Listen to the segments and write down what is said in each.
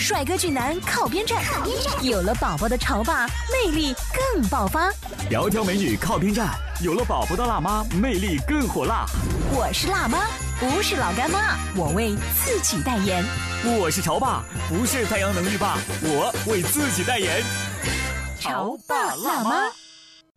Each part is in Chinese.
帅哥俊男靠边站，有了宝宝的潮爸魅力更爆发。窈窕美女靠边站，有了宝宝的辣妈魅力更火辣。我是辣妈，不是老干妈，我为自己代言。我是潮爸，不是太阳能浴霸，我为自己代言。潮爸辣妈。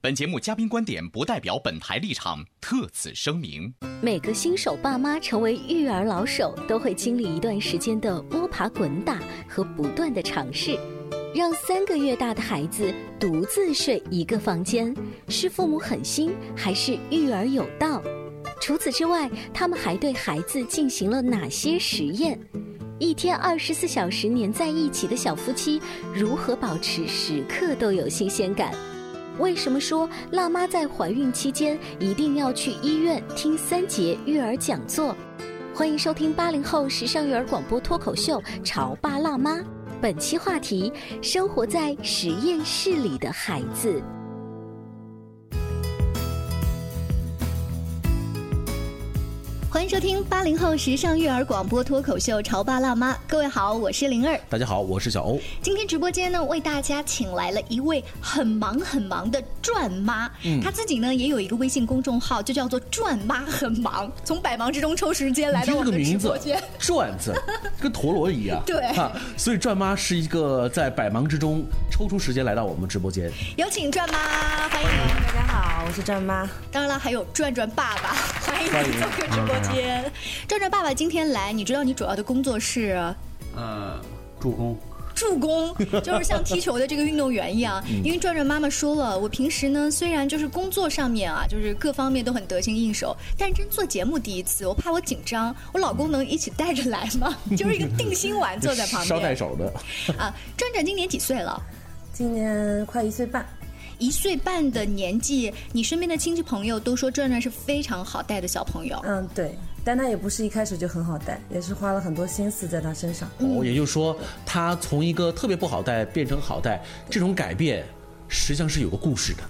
本节目嘉宾观点不代表本台立场，特此声明。每个新手爸妈成为育儿老手，都会经历一段时间的摸爬滚打和不断的尝试。让三个月大的孩子独自睡一个房间，是父母狠心还是育儿有道？除此之外，他们还对孩子进行了哪些实验？一天二十四小时黏在一起的小夫妻，如何保持时刻都有新鲜感？为什么说辣妈在怀孕期间一定要去医院听三节育儿讲座？欢迎收听八零后时尚育儿广播脱口秀《潮爸辣妈》，本期话题：生活在实验室里的孩子。欢迎收听八零后时尚育儿广播脱口秀《潮爸辣妈》，各位好，我是灵儿。大家好，我是小欧。今天直播间呢，为大家请来了一位很忙很忙的转妈，嗯，她自己呢也有一个微信公众号，就叫做“转妈很忙”，从百忙之中抽时间来到我们的直播间。转字 跟陀螺一样，对，所以转妈是一个在百忙之中抽出时间来到我们直播间。有请转妈，欢迎大家好，我是转妈。当然了，还有转转爸爸，欢迎你做客直播间。天，转转爸爸今天来，你知道你主要的工作是？呃，助攻。助攻 就是像踢球的这个运动员一样。因为转转妈妈说了，我平时呢虽然就是工作上面啊，就是各方面都很得心应手，但真做节目第一次，我怕我紧张，我老公能一起带着来吗？就是一个定心丸坐在旁边。捎带手的。啊，转转今年几岁了？今年快一岁半。一岁半的年纪，你身边的亲戚朋友都说转转是非常好带的小朋友。嗯，对，但他也不是一开始就很好带，也是花了很多心思在他身上。哦，也就是说，他从一个特别不好带变成好带，这种改变实际上是有个故事的。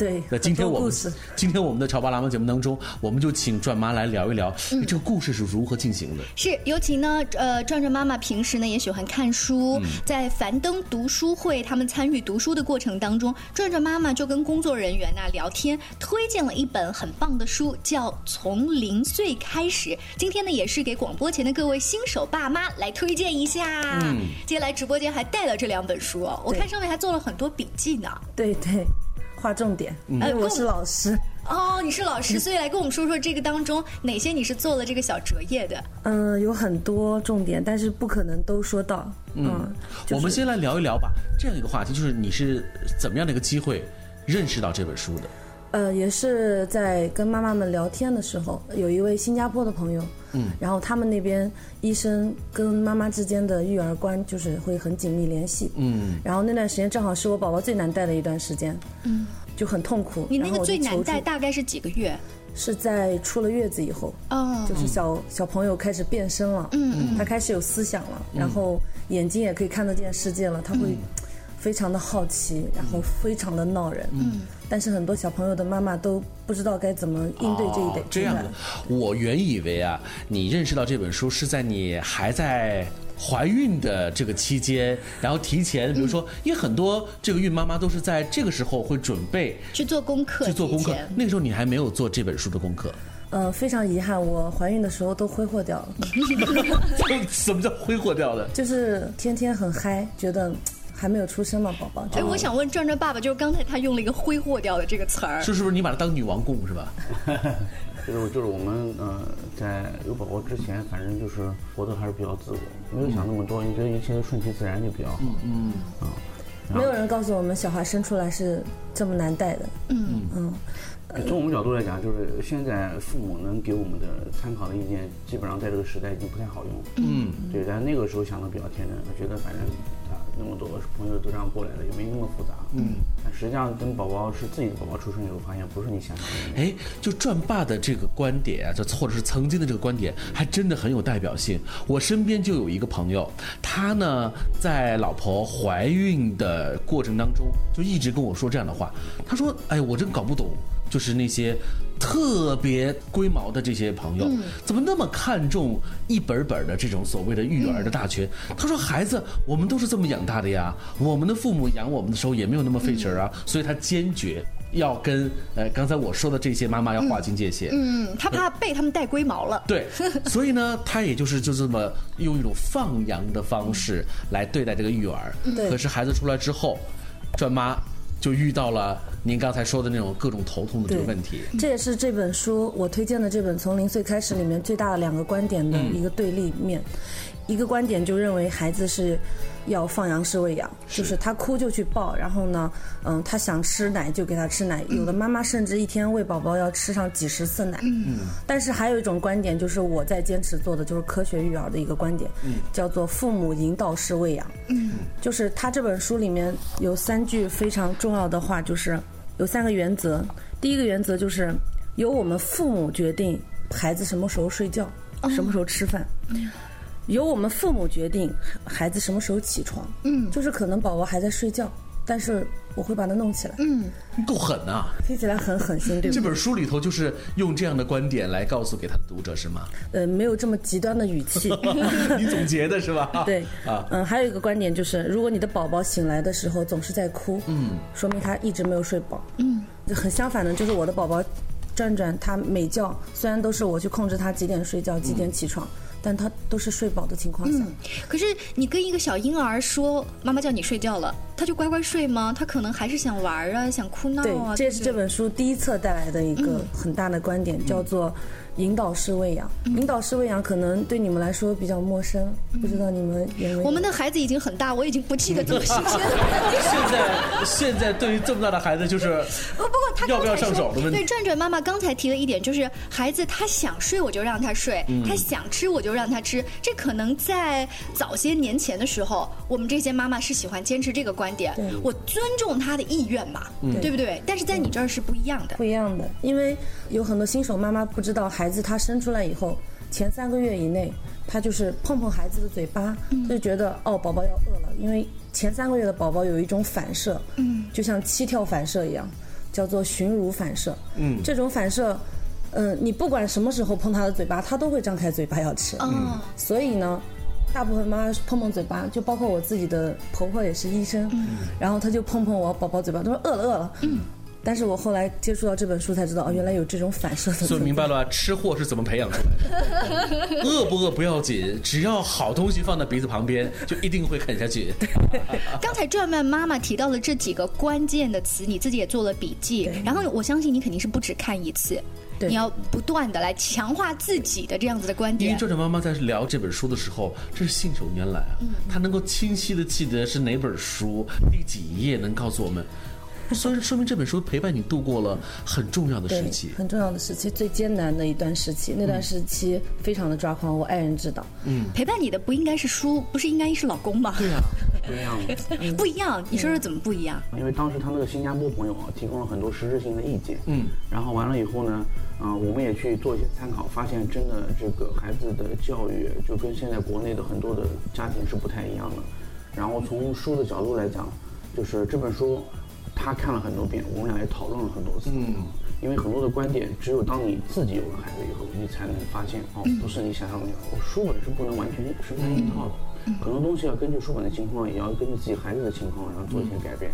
对，那今天我们今天我们的潮爸辣妈节目当中，我们就请转妈来聊一聊这个故事是如何进行的。是，尤其呢，呃，转转妈妈平时呢也喜欢看书，在樊登读书会，他们参与读书的过程当中，转转妈妈就跟工作人员呐聊天，推荐了一本很棒的书，叫《从零岁开始》。今天呢，也是给广播前的各位新手爸妈来推荐一下。嗯，今天来直播间还带了这两本书，我看上面还做了很多笔记呢。对对。划重点，因为我是老师哦，你是老师，所以来跟我们说说这个当中哪些你是做了这个小折页的？嗯，有很多重点，但是不可能都说到。嗯，我们先来聊一聊吧，这样一个话题，就是你是怎么样的一个机会认识到这本书的？呃，也是在跟妈妈们聊天的时候，有一位新加坡的朋友，嗯，然后他们那边医生跟妈妈之间的育儿观就是会很紧密联系，嗯，然后那段时间正好是我宝宝最难带的一段时间，嗯，就很痛苦。你那个最难带大概是几个月？是在出了月子以后，哦，就是小小朋友开始变身了，嗯。嗯，他开始有思想了，然后眼睛也可以看得见世界了，他会。非常的好奇，然后非常的闹人，嗯，但是很多小朋友的妈妈都不知道该怎么应对这一点。这样的，我原以为啊，你认识到这本书是在你还在怀孕的这个期间，然后提前，比如说，因为很多这个孕妈妈都是在这个时候会准备去做功课，去做功课。那个时候你还没有做这本书的功课。呃，非常遗憾，我怀孕的时候都挥霍掉了。什么叫挥霍掉的？就是天天很嗨，觉得。还没有出生吗，宝宝？哎，我想问转转爸爸，就是刚才他用了一个“挥霍掉”的这个词儿，是是不是你把他当女王供是吧？就是就是我们呃，在有宝宝之前，反正就是活得还是比较自我，没有想那么多，你觉得一切都顺其自然就比较好。嗯嗯啊，没有人告诉我们小孩生出来是这么难带的。嗯嗯。从我们角度来讲，就是现在父母能给我们的参考的意见，基本上在这个时代已经不太好用。嗯，对，但那个时候想的比较天真，我觉得反正他那么多朋友都这样过来了，也没那么复杂。嗯，但实际上等宝宝是自己的宝宝出生以后，发现不是你想象的。哎，就转爸的这个观点啊，就或者是曾经的这个观点，还真的很有代表性。我身边就有一个朋友，他呢在老婆怀孕的过程当中，就一直跟我说这样的话。他说：“哎，我真搞不懂。”就是那些特别龟毛的这些朋友，怎么那么看重一本本的这种所谓的育儿的大全？他说：“孩子，我们都是这么养大的呀，我们的父母养我们的时候也没有那么费劲儿啊。”所以他坚决要跟呃刚才我说的这些妈妈要划清界限。嗯，他怕被他们带龟毛了。对，所以呢，他也就是就这么用一种放羊的方式来对待这个育儿。可是孩子出来之后，转妈。就遇到了您刚才说的那种各种头痛的这个问题。这也是这本书我推荐的这本《从零岁开始》里面最大的两个观点的一个对立面。一个观点就认为孩子是要放羊式喂养，就是他哭就去抱，然后呢，嗯，他想吃奶就给他吃奶。有的妈妈甚至一天喂宝宝要吃上几十次奶。嗯。但是还有一种观点，就是我在坚持做的，就是科学育儿的一个观点，叫做父母引导式喂养。嗯。就是他这本书里面有三句非常重要的话，就是有三个原则。第一个原则就是由我们父母决定孩子什么时候睡觉，什么时候吃饭。由我们父母决定孩子什么时候起床，嗯，就是可能宝宝还在睡觉，但是我会把他弄起来，嗯，够狠啊，听起来很狠心，对这本书里头就是用这样的观点来告诉给他的读者是吗？呃，没有这么极端的语气，你总结的是吧？对，啊，嗯，还有一个观点就是，如果你的宝宝醒来的时候总是在哭，嗯，说明他一直没有睡饱，嗯，很相反的，就是我的宝宝转转他每觉虽然都是我去控制他几点睡觉几点起床。但他都是睡饱的情况下，可是你跟一个小婴儿说妈妈叫你睡觉了，他就乖乖睡吗？他可能还是想玩啊，想哭闹啊。对，这是这本书第一册带来的一个很大的观点，叫做。引导式喂养，引导式喂养可能对你们来说比较陌生，不知道你们有没有？我们的孩子已经很大，我已经不记得这么细节了。现在现在对于这么大的孩子，就是不不过他要不要上手的问题。对，转转妈妈刚才提了一点，就是孩子他想睡我就让他睡，他想吃我就让他吃。这可能在早些年前的时候，我们这些妈妈是喜欢坚持这个观点，我尊重他的意愿嘛，对不对？但是在你这儿是不一样的，不一样的，因为有很多新手妈妈不知道孩。子他生出来以后，前三个月以内，他就是碰碰孩子的嘴巴，就觉得哦，宝宝要饿了。因为前三个月的宝宝有一种反射，嗯，就像七跳反射一样，叫做寻乳反射。嗯，这种反射，嗯，你不管什么时候碰他的嘴巴，他都会张开嘴巴要吃。嗯，所以呢，大部分妈妈碰碰嘴巴，就包括我自己的婆婆也是医生，然后她就碰碰我宝宝嘴巴，她说饿了饿了。嗯。但是我后来接触到这本书才知道，哦，原来有这种反射的。所以明白了，吃货是怎么培养出来的？饿不饿不要紧，只要好东西放在鼻子旁边，就一定会啃下去。刚才转曼妈妈提到了这几个关键的词，你自己也做了笔记。然后我相信你肯定是不止看一次，你要不断的来强化自己的这样子的观点。因为转转妈妈在聊这本书的时候，这是信手拈来啊，她能够清晰的记得是哪本书第几页，能告诉我们。所以说明这本书陪伴你度过了很重要的时期，很重要的时期，最艰难的一段时期。那段时期非常的抓狂，我爱人知道。嗯，陪伴你的不应该是书，不是应该是老公吗？对呀，不一样，不一样。你说说怎么不一样？因为当时他那个新加坡朋友啊，提供了很多实质性的意见。嗯，然后完了以后呢，啊，我们也去做一些参考，发现真的这个孩子的教育就跟现在国内的很多的家庭是不太一样的。然后从书的角度来讲，就是这本书。他看了很多遍，我们俩也讨论了很多次。嗯，因为很多的观点，只有当你自己有了孩子以后，你才能发现哦，不是你想象的那样。书本是不能完全是那一套的，很多东西要根据书本的情况，也要根据自己孩子的情况，然后做一些改变。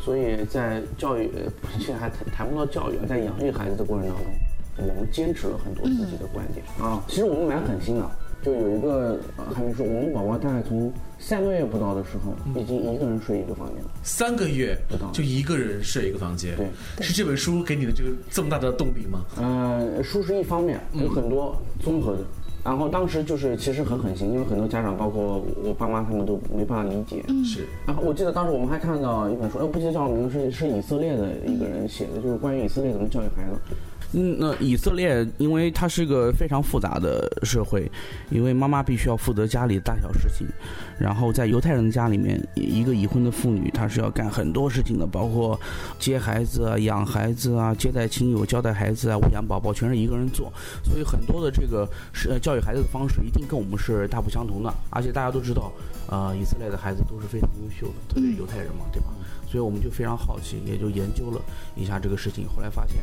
所以在教育，现在还谈谈不到教育，在养育孩子的过程当中，我们坚持了很多自己的观点啊。其实我们蛮狠心的。就有一个还没说，我们宝宝大概从三个月不到的时候，已经一个人睡一个房间了。三个月不到，就一个人睡一个房间。对，是这本书给你的这个这么大的动力吗？呃，书是一方面，有很多综合的。然后当时就是其实很狠心，因为很多家长，包括我爸妈他们都没办法理解。嗯，是。然后我记得当时我们还看到一本书，哎，不记得叫什么名字，是是以色列的一个人写的，就是关于以色列怎么教育孩子。嗯，那以色列，因为它是个非常复杂的社会，因为妈妈必须要负责家里的大小事情，然后在犹太人的家里面，一个已婚的妇女她是要干很多事情的，包括接孩子啊、养孩子啊、接待亲友、交代孩子啊、喂养宝宝，全是一个人做，所以很多的这个是教育孩子的方式一定跟我们是大不相同的，而且大家都知道，呃，以色列的孩子都是非常优秀的，特别犹太人嘛，对吧？所以我们就非常好奇，也就研究了一下这个事情，后来发现，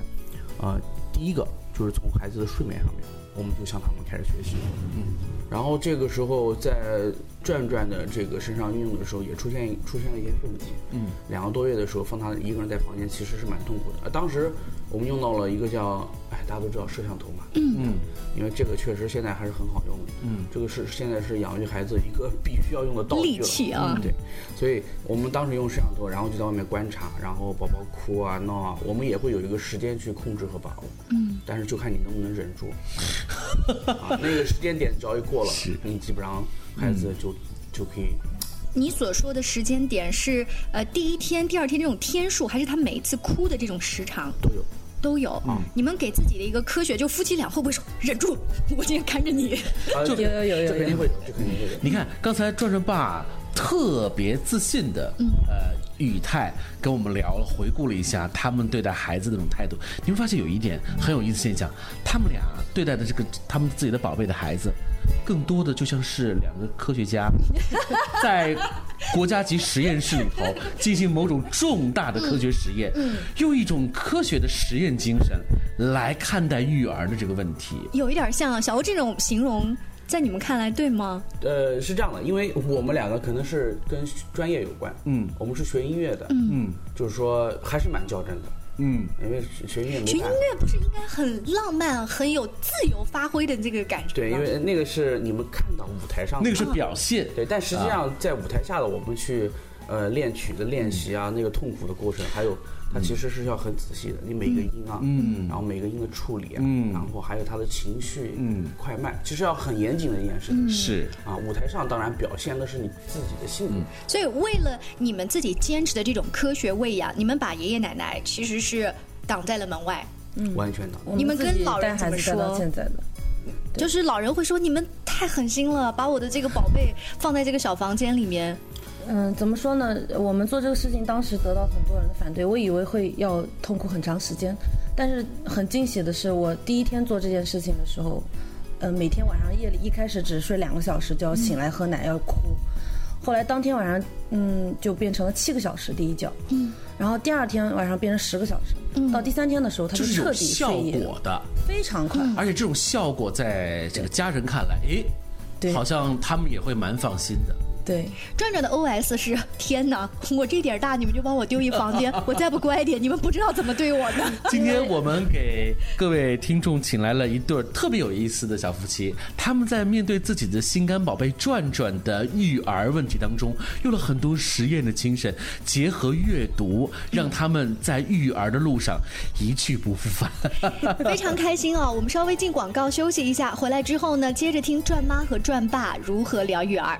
呃。第一个就是从孩子的睡眠上面，我们就向他们开始学习。嗯，然后这个时候在转转的这个身上运用的时候，也出现出现了一些问题。嗯，两个多月的时候放他一个人在房间，其实是蛮痛苦的。呃，当时我们用到了一个叫，哎，大家都知道摄像头嘛。嗯嗯，因为这个确实现在还是很好用的。嗯，这个是现在是养育孩子一个必须要用的道具。利器啊。对，所以我们当时用摄像头，然后就在外面观察，然后宝宝哭啊闹啊，我们也会有一个时间去控制和把握。嗯，但是就看你能不能忍住。啊，那个时间点只要一过了，你基本上孩子就就可以。你所说的时间点是呃第一天、第二天这种天数，还是他每一次哭的这种时长？都有，都有。啊，你们给自己的一个科学，就夫妻俩会不会说忍住？我今天看着你，就有有有有，这肯定会有，这肯定会有。你看刚才转转爸特别自信的，呃。语态跟我们聊了，回顾了一下他们对待孩子的那种态度，你会发现有一点很有意思现象，他们俩对待的这个他们自己的宝贝的孩子，更多的就像是两个科学家，在国家级实验室里头进行某种重大的科学实验，用一种科学的实验精神来看待育儿的这个问题，有一点像小欧这种形容。在你们看来对吗？呃，是这样的，因为我们两个可能是跟专业有关，嗯，我们是学音乐的，嗯，就是说还是蛮较真的，嗯，因为学音乐，学音乐不是应该很浪漫、很有自由发挥的这个感觉对，因为那个是你们看到舞台上，那个是表现，对，但实际上在舞台下的我们去，呃，练曲的练习啊，那个痛苦的过程，还有。它其实是要很仔细的，你每个音啊，嗯，然后每个音的处理啊，嗯，然后还有他的情绪，嗯，快慢，其实要很严谨的一件事。是啊，舞台上当然表现的是你自己的性格。所以为了你们自己坚持的这种科学喂养，你们把爷爷奶奶其实是挡在了门外，嗯，完全挡。你们跟老人怎么说？现在的，就是老人会说你们太狠心了，把我的这个宝贝放在这个小房间里面。嗯，怎么说呢？我们做这个事情当时得到很多人的反对，我以为会要痛苦很长时间，但是很惊喜的是，我第一天做这件事情的时候，呃，每天晚上夜里一开始只睡两个小时就要醒来喝奶要哭，后来当天晚上嗯就变成了七个小时第一觉，嗯，然后第二天晚上变成十个小时，嗯，到第三天的时候它是彻底效果的，非常快，而且这种效果在这个家人看来，哎，对，好像他们也会蛮放心的。对，转转的 OS 是天哪，我这点大你们就帮我丢一房间，我再不乖点，你们不知道怎么对我的。今天我们给各位听众请来了一对特别有意思的小夫妻，他们在面对自己的心肝宝贝转转的育儿问题当中，用了很多实验的精神，结合阅读，让他们在育儿的路上一去不复返。非常开心哦！我们稍微进广告休息一下，回来之后呢，接着听转妈和转爸如何聊育儿。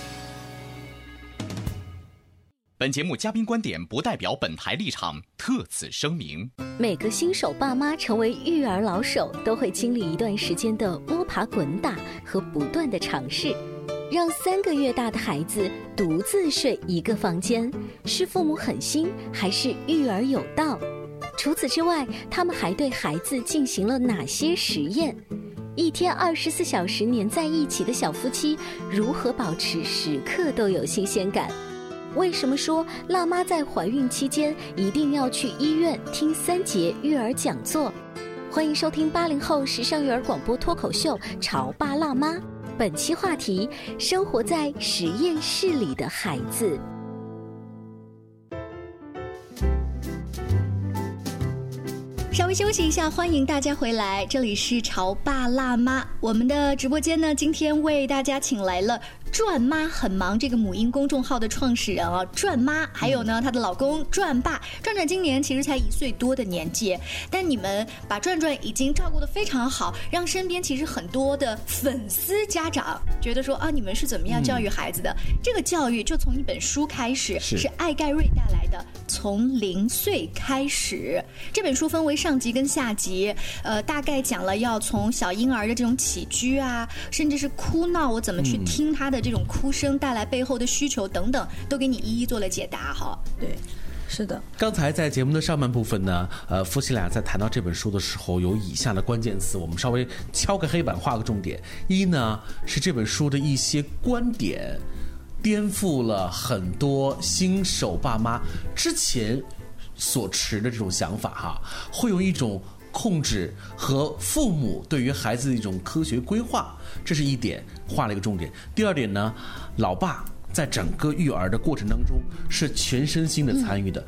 本节目嘉宾观点不代表本台立场，特此声明。每个新手爸妈成为育儿老手，都会经历一段时间的摸爬滚打和不断的尝试，让三个月大的孩子独自睡一个房间，是父母狠心还是育儿有道？除此之外，他们还对孩子进行了哪些实验？一天二十四小时黏在一起的小夫妻，如何保持时刻都有新鲜感？为什么说辣妈在怀孕期间一定要去医院听三节育儿讲座？欢迎收听八零后时尚育儿广播脱口秀《潮爸辣妈》，本期话题：生活在实验室里的孩子。稍微休息一下，欢迎大家回来，这里是潮爸辣妈。我们的直播间呢，今天为大家请来了。转妈很忙，这个母婴公众号的创始人啊，转妈，还有呢，她的老公转爸，转转今年其实才一岁多的年纪，但你们把转转已经照顾的非常好，让身边其实很多的粉丝家长觉得说啊，你们是怎么样教育孩子的？这个教育就从一本书开始，是艾盖瑞带来的《从零岁开始》这本书分为上集跟下集，呃，大概讲了要从小婴儿的这种起居啊，甚至是哭闹，我怎么去听他的。这种哭声带来背后的需求等等，都给你一一做了解答哈。对，是的。刚才在节目的上半部分呢，呃，夫妻俩在谈到这本书的时候，有以下的关键词，我们稍微敲个黑板，画个重点。一呢是这本书的一些观点，颠覆了很多新手爸妈之前所持的这种想法哈，会有一种。控制和父母对于孩子的一种科学规划，这是一点，画了一个重点。第二点呢，老爸在整个育儿的过程当中是全身心的参与的，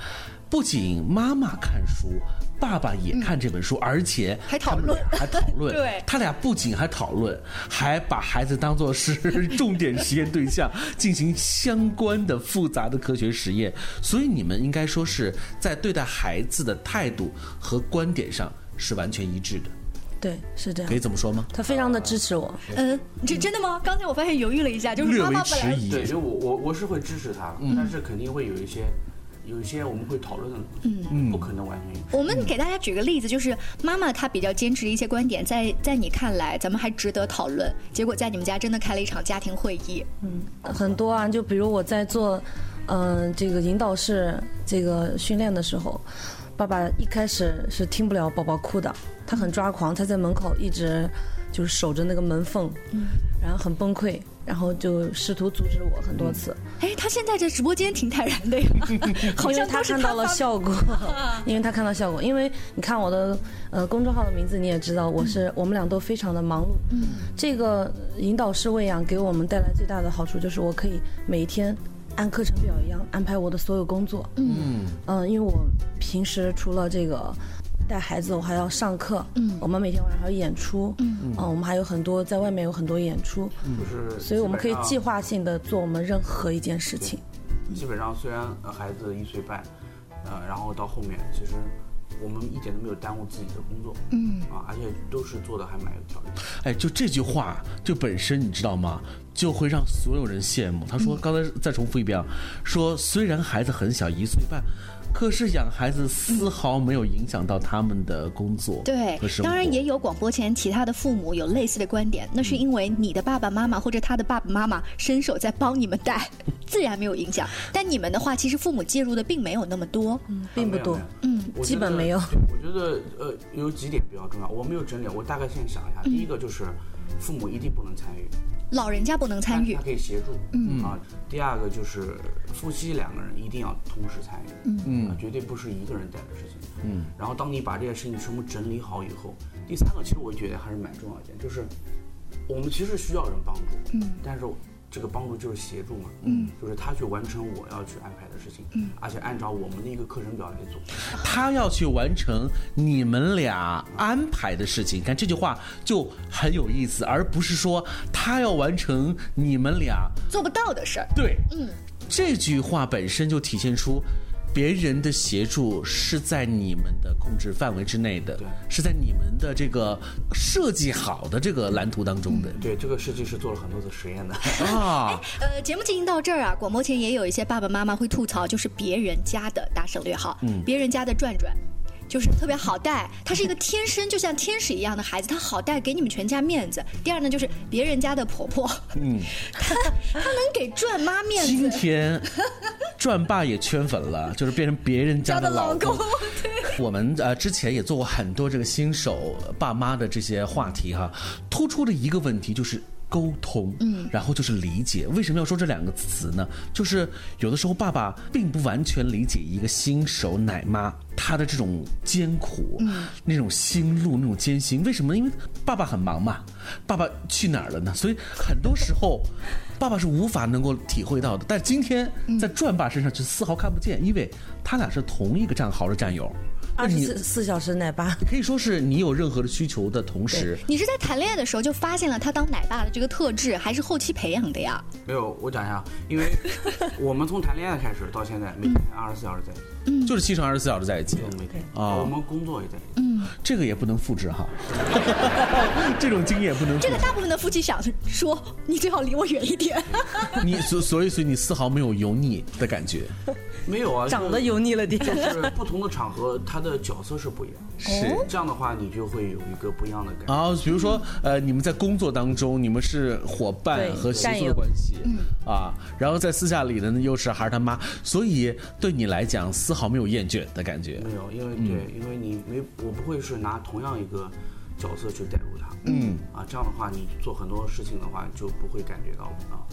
不仅妈妈看书，爸爸也看这本书，而且还讨论，还讨论。对，他俩不仅还讨论，还把孩子当做是重点实验对象，进行相关的复杂的科学实验。所以你们应该说是在对待孩子的态度和观点上。是完全一致的，对，是这样。可以这么说吗？他非常的支持我。嗯，这真的吗？刚才我发现犹豫了一下，就是妈妈本来对，就我我我是会支持他，但是肯定会有一些有一些我们会讨论的，嗯，不可能完全。我们给大家举个例子，就是妈妈她比较坚持的一些观点，在在你看来，咱们还值得讨论。结果在你们家真的开了一场家庭会议。嗯，很多啊，就比如我在做嗯这个引导式这个训练的时候。爸爸一开始是听不了宝宝哭的，他很抓狂，他在门口一直就是守着那个门缝，然后很崩溃，然后就试图阻止我很多次。哎，他现在这直播间挺坦然的呀，好像他看到了效果，因为他看到效果，因为你看我的呃公众号的名字，你也知道我是我们俩都非常的忙碌。嗯，这个引导式喂养给我们带来最大的好处就是我可以每一天。按课程表一样安排我的所有工作。嗯嗯，因为我平时除了这个带孩子，我还要上课。嗯，我们每天晚上还要演出。嗯嗯，我们还有很多在外面有很多演出。就是，所以我们可以计划性的做我们任何一件事情。基本上，虽然孩子一岁半，呃，然后到后面，其实我们一点都没有耽误自己的工作。嗯啊，而且都是做的还蛮有条理。哎，就这句话，就本身你知道吗？就会让所有人羡慕。他说：“刚才再重复一遍啊，说虽然孩子很小，一岁半，可是养孩子丝毫没有影响到他们的工作。对，当然也有广播前其他的父母有类似的观点，那是因为你的爸爸妈妈或者他的爸爸妈妈伸手在帮你们带，自然没有影响。但你们的话，其实父母介入的并没有那么多，嗯，并不多，嗯，基本没有。我觉得呃，有几点比较重要，我没有整理，我大概先想一下。第一个就是父母一定不能参与。”老人家不能参与，他可以协助。嗯啊，第二个就是夫妻两个人一定要同时参与。嗯嗯，绝对不是一个人带的事情。嗯，然后当你把这件事情全部整理好以后，第三个其实我觉得还是蛮重要一点，就是我们其实需要人帮助。嗯，但是。这个帮助就是协助嘛，嗯，就是他去完成我要去安排的事情，嗯，而且按照我们的一个课程表来做。他要去完成你们俩安排的事情，看这句话就很有意思，而不是说他要完成你们俩做不到的事儿。对，嗯，这句话本身就体现出。别人的协助是在你们的控制范围之内的，对，是在你们的这个设计好的这个蓝图当中的。对，这个设计师做了很多次实验的啊。呃，节目进行到这儿啊，广播前也有一些爸爸妈妈会吐槽，就是别人家的打省略号，嗯，别人家的转转。就是特别好带，他是一个天生就像天使一样的孩子，他好带，给你们全家面子。第二呢，就是别人家的婆婆，嗯，他他能给转妈面子。今天转爸也圈粉了，就是变成别人家的老公。我们呃之前也做过很多这个新手爸妈的这些话题哈，突出的一个问题就是。沟通，嗯，然后就是理解。为什么要说这两个词呢？就是有的时候爸爸并不完全理解一个新手奶妈她的这种艰苦，嗯，那种心路那种艰辛。为什么？因为爸爸很忙嘛，爸爸去哪儿了呢？所以很多时候，爸爸是无法能够体会到的。但今天在转爸身上却丝毫看不见，因为他俩是同一个战壕的战友。二十四四小时奶爸，可以说是你有任何的需求的同时，你是在谈恋爱的时候就发现了他当奶爸的这个特质，还是后期培养的呀？没有，我讲一下，因为我们从谈恋爱开始到现在，每天二十四小时在一起，嗯，就是七乘二十四小时在一起，每天啊，我们工作也在一起，嗯，这个也不能复制哈，这种经验不能。这个大部分的夫妻想说，你最好离我远一点。你所所以所以你丝毫没有油腻的感觉。没有啊，长得油腻了点。就是不同的场合，他的角色是不一样。是这样的话，你就会有一个不一样的感觉。啊，比如说，呃，你们在工作当中，你们是伙伴和协作关系，啊，然后在私下里呢，又是孩儿他妈，所以对你来讲，丝毫没有厌倦的感觉。没有，因为对，因为你没，我不会是拿同样一个角色去代入他。嗯，啊，这样的话，你做很多事情的话，就不会感觉到啊。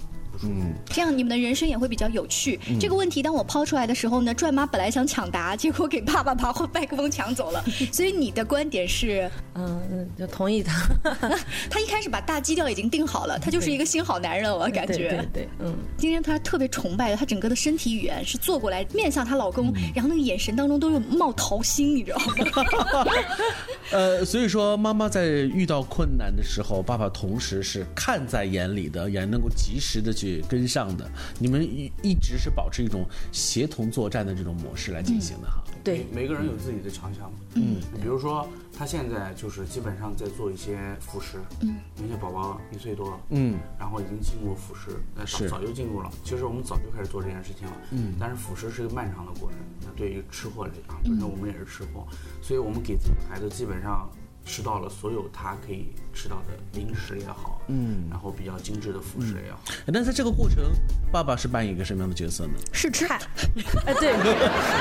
嗯，这样你们的人生也会比较有趣。这个问题当我抛出来的时候呢，转妈本来想抢答，结果给爸爸把麦克风抢走了。所以你的观点是，嗯，就同意他。他一开始把大基调已经定好了，他就是一个新好男人，我感觉。对对，嗯。今天他特别崇拜的，他整个的身体语言是坐过来面向她老公，然后那个眼神当中都有冒桃心，你知道吗？呃，所以说妈妈在遇到困难的时候，爸爸同时是看在眼里的，也能够及时的去。跟上的，你们一一直是保持一种协同作战的这种模式来进行的哈。对，每个人有自己的强项。嗯，比如说他现在就是基本上在做一些辅食。嗯，那些宝宝一岁多，嗯，然后已经进入辅食，那早早就进入了。其实我们早就开始做这件事情了。嗯，但是辅食是一个漫长的过程。那对于吃货来讲，本身我们也是吃货，所以我们给自己的孩子基本上。吃到了所有他可以吃到的零食也好，嗯，然后比较精致的辅食也好。那在这个过程，爸爸是扮演一个什么样的角色呢？是吃。哎，对，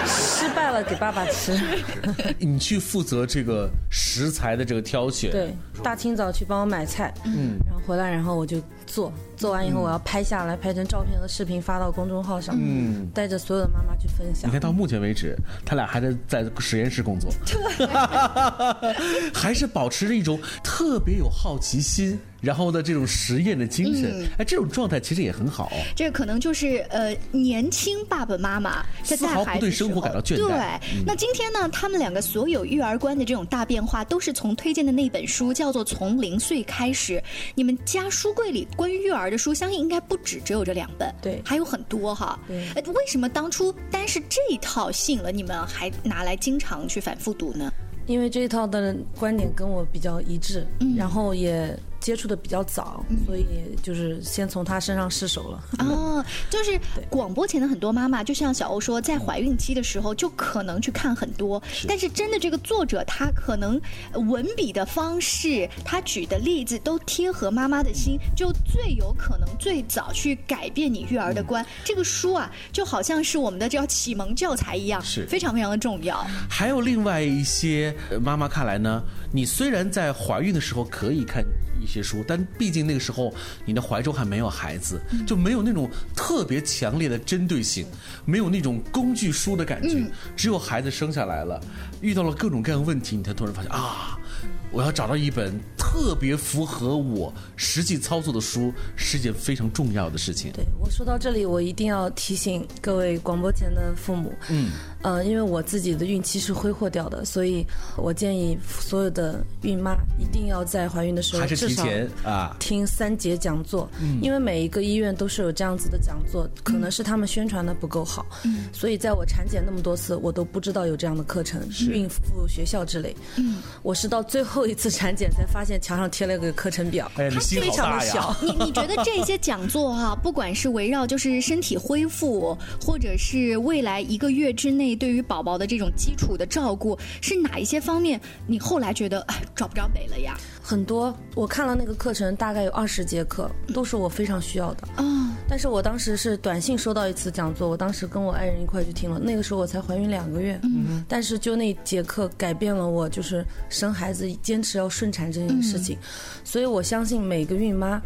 失败了给爸爸吃。你去负责这个食材的这个挑选。对，大清早去帮我买菜，嗯，然后回来，然后我就做。做完以后，我要拍下来，拍成照片和视频发到公众号上，嗯，带着所有的妈妈去分享。你看到目前为止，他俩还在在实验室工作，还是保持着一种特别有好奇心。然后呢，这种实验的精神，哎，这种状态其实也很好。这个可能就是呃，年轻爸爸妈妈在带孩子对生活感到倦怠。对，那今天呢，他们两个所有育儿观的这种大变化，都是从推荐的那本书叫做《从零岁开始》。你们家书柜里关于育儿的书，相信应该不止只有这两本，对，还有很多哈。对，哎，为什么当初单是这一套吸引了你们，还拿来经常去反复读呢？因为这一套的观点跟我比较一致，嗯然后也。接触的比较早，所以就是先从他身上试手了。哦，就是 广播前的很多妈妈，就像小欧说，在怀孕期的时候就可能去看很多，但是真的这个作者他可能文笔的方式，他举的例子都贴合妈妈的心，就最有可能最早去改变你育儿的观。这个书啊，就好像是我们的叫启蒙教材一样，是非常非常的重要。还有另外一些妈妈看来呢，你虽然在怀孕的时候可以看。一些书，但毕竟那个时候你的怀中还没有孩子，就没有那种特别强烈的针对性，没有那种工具书的感觉。只有孩子生下来了，遇到了各种各样问题，你才突然发现啊。我要找到一本特别符合我实际操作的书，是件非常重要的事情。对我说到这里，我一定要提醒各位广播前的父母，嗯，呃，因为我自己的孕期是挥霍掉的，所以我建议所有的孕妈一定要在怀孕的时候至少啊听三节讲座，因为每一个医院都是有这样子的讲座，可能是他们宣传的不够好，嗯，所以在我产检那么多次，我都不知道有这样的课程，孕妇学校之类，嗯，我是到最后。一次产检才发现，墙上贴了个课程表，哎呀，你心非！常的小。你你觉得这些讲座哈、不管是围绕就是身体恢复，或者是未来一个月之内对于宝宝的这种基础的照顾，是哪一些方面你后来觉得哎找不着北了呀？很多我看了那个课程，大概有二十节课，都是我非常需要的。啊、但是我当时是短信收到一次讲座，我当时跟我爱人一块去听了，那个时候我才怀孕两个月，嗯，但是就那节课改变了我，就是生孩子坚持要顺产这件事情，所以我相信每个孕妈。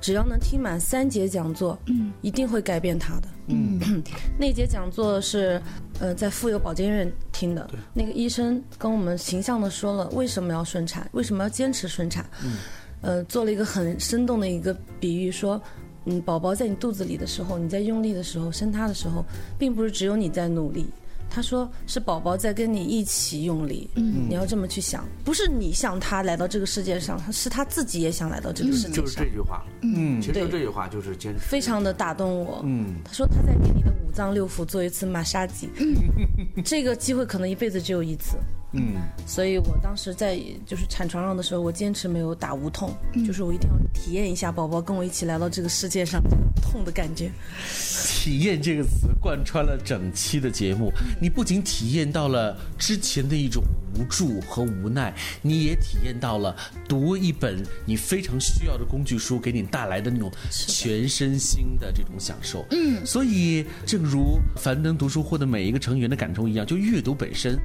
只要能听满三节讲座，嗯，一定会改变她的。嗯，那节讲座是，呃，在妇幼保健院听的。那个医生跟我们形象的说了为什么要顺产，为什么要坚持顺产。嗯，呃，做了一个很生动的一个比喻，说，嗯，宝宝在你肚子里的时候，你在用力的时候，生他的时候，并不是只有你在努力。他说是宝宝在跟你一起用力，嗯，你要这么去想，不是你想他来到这个世界上，是他自己也想来到这个世界上。就是这句话，嗯，其实就这句话就是坚持，非常的打动我。嗯，他说他在给你的五脏六腑做一次马杀鸡，嗯，这个机会可能一辈子只有一次。嗯，所以我当时在就是产床上的时候，我坚持没有打无痛，就是我一定要体验一下宝宝跟我一起来到这个世界上这个痛的感觉。体验这个词贯穿了整期的节目，你不仅体验到了之前的一种无助和无奈，你也体验到了读一本你非常需要的工具书给你带来的那种全身心的这种享受。嗯，所以正如樊登读书会的每一个成员的感受一样，就阅读本身，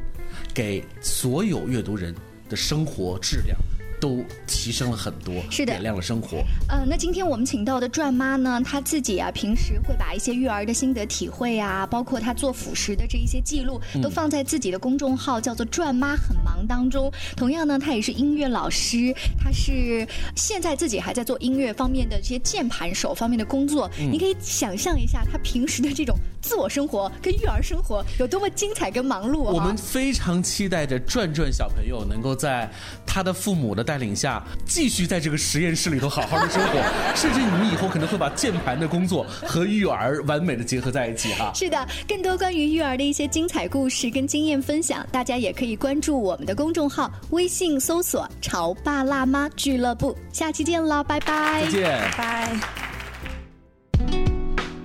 给所有阅读人的生活质量。都提升了很多，是的，点亮了生活。呃，那今天我们请到的转妈呢，她自己啊，平时会把一些育儿的心得体会啊，包括她做辅食的这一些记录，都放在自己的公众号叫做“转妈很忙”当中。同样呢，她也是音乐老师，她是现在自己还在做音乐方面的这些键盘手方面的工作。嗯、你可以想象一下，她平时的这种自我生活跟育儿生活有多么精彩跟忙碌、啊。我们非常期待着转转小朋友能够在他的父母的带领下，继续在这个实验室里头好好的生活，甚至你们以后可能会把键盘的工作和育儿完美的结合在一起哈。是的，更多关于育儿的一些精彩故事跟经验分享，大家也可以关注我们的公众号，微信搜索“潮爸辣妈俱乐部”。下期见了，拜拜。再见，拜拜。